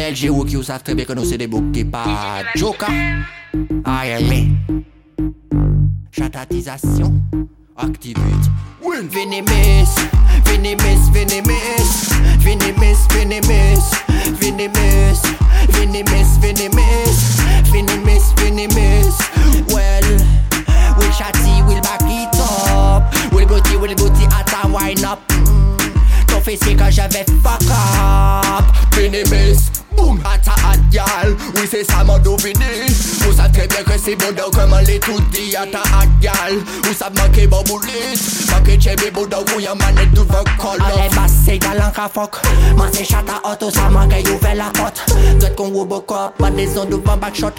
LG ou qui vous savent très bien que nous c'est des boucs qui pas Joker Aïe Chatatisation Activite Vini Miss Venimis Venimis Vini Miss Venimis Vini Miss Venimis Vini Miss Venimis Vini Miss Well We'll chatty, we'll back it up. We'll booty, we'll booty at a wind up Confesser que j'avais fuck up c'est ça m'a fini Vous savez très bien que c'est bon donc comment les tout dit à ta agal Vous savez manquer bon boulis Manquer chébé bon donc où y'a manette tout votre col Allez basse c'est galant qu'à fuck. Man c'est chat à auto ça manque et ouvert la porte Doit qu'on Robocop Pas des zones devant backshot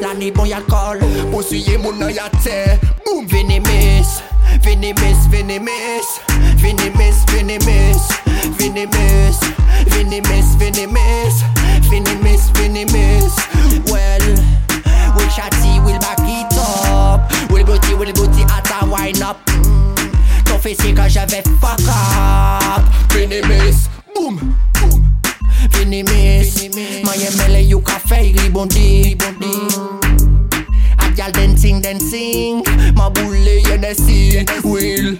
L'année bon y'a col Poursuivez mon oeil à terre Boum venez miss Venez miss venez miss. Venez miss venez miss Venez miss. Venez miss venez miss. line up. Ton physique je vais fuck up. Vini Miss, boom, boum Vini Miss, Miami you café, ribondi, ribondi mm, A gal dancing, dancing Ma boule Hennessy, Will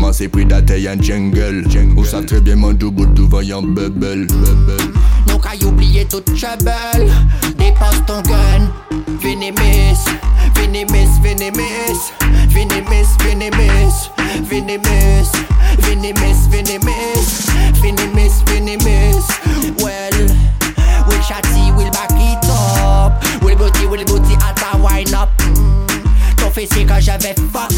Man c'est pris d'attaille en jungle. On savent très er bien mon double tout voyant bubble Nous qu'à oublier trouble. miss, Vinny miss, Vinny miss, Vinny miss, Vinny miss, Vinny miss, Vinny miss, Vinny miss, Vinny miss. Well, we chatty, we'll back it up. We'll booty, we'll go to at a wine up. T'en fais c'est quand j'avais fuck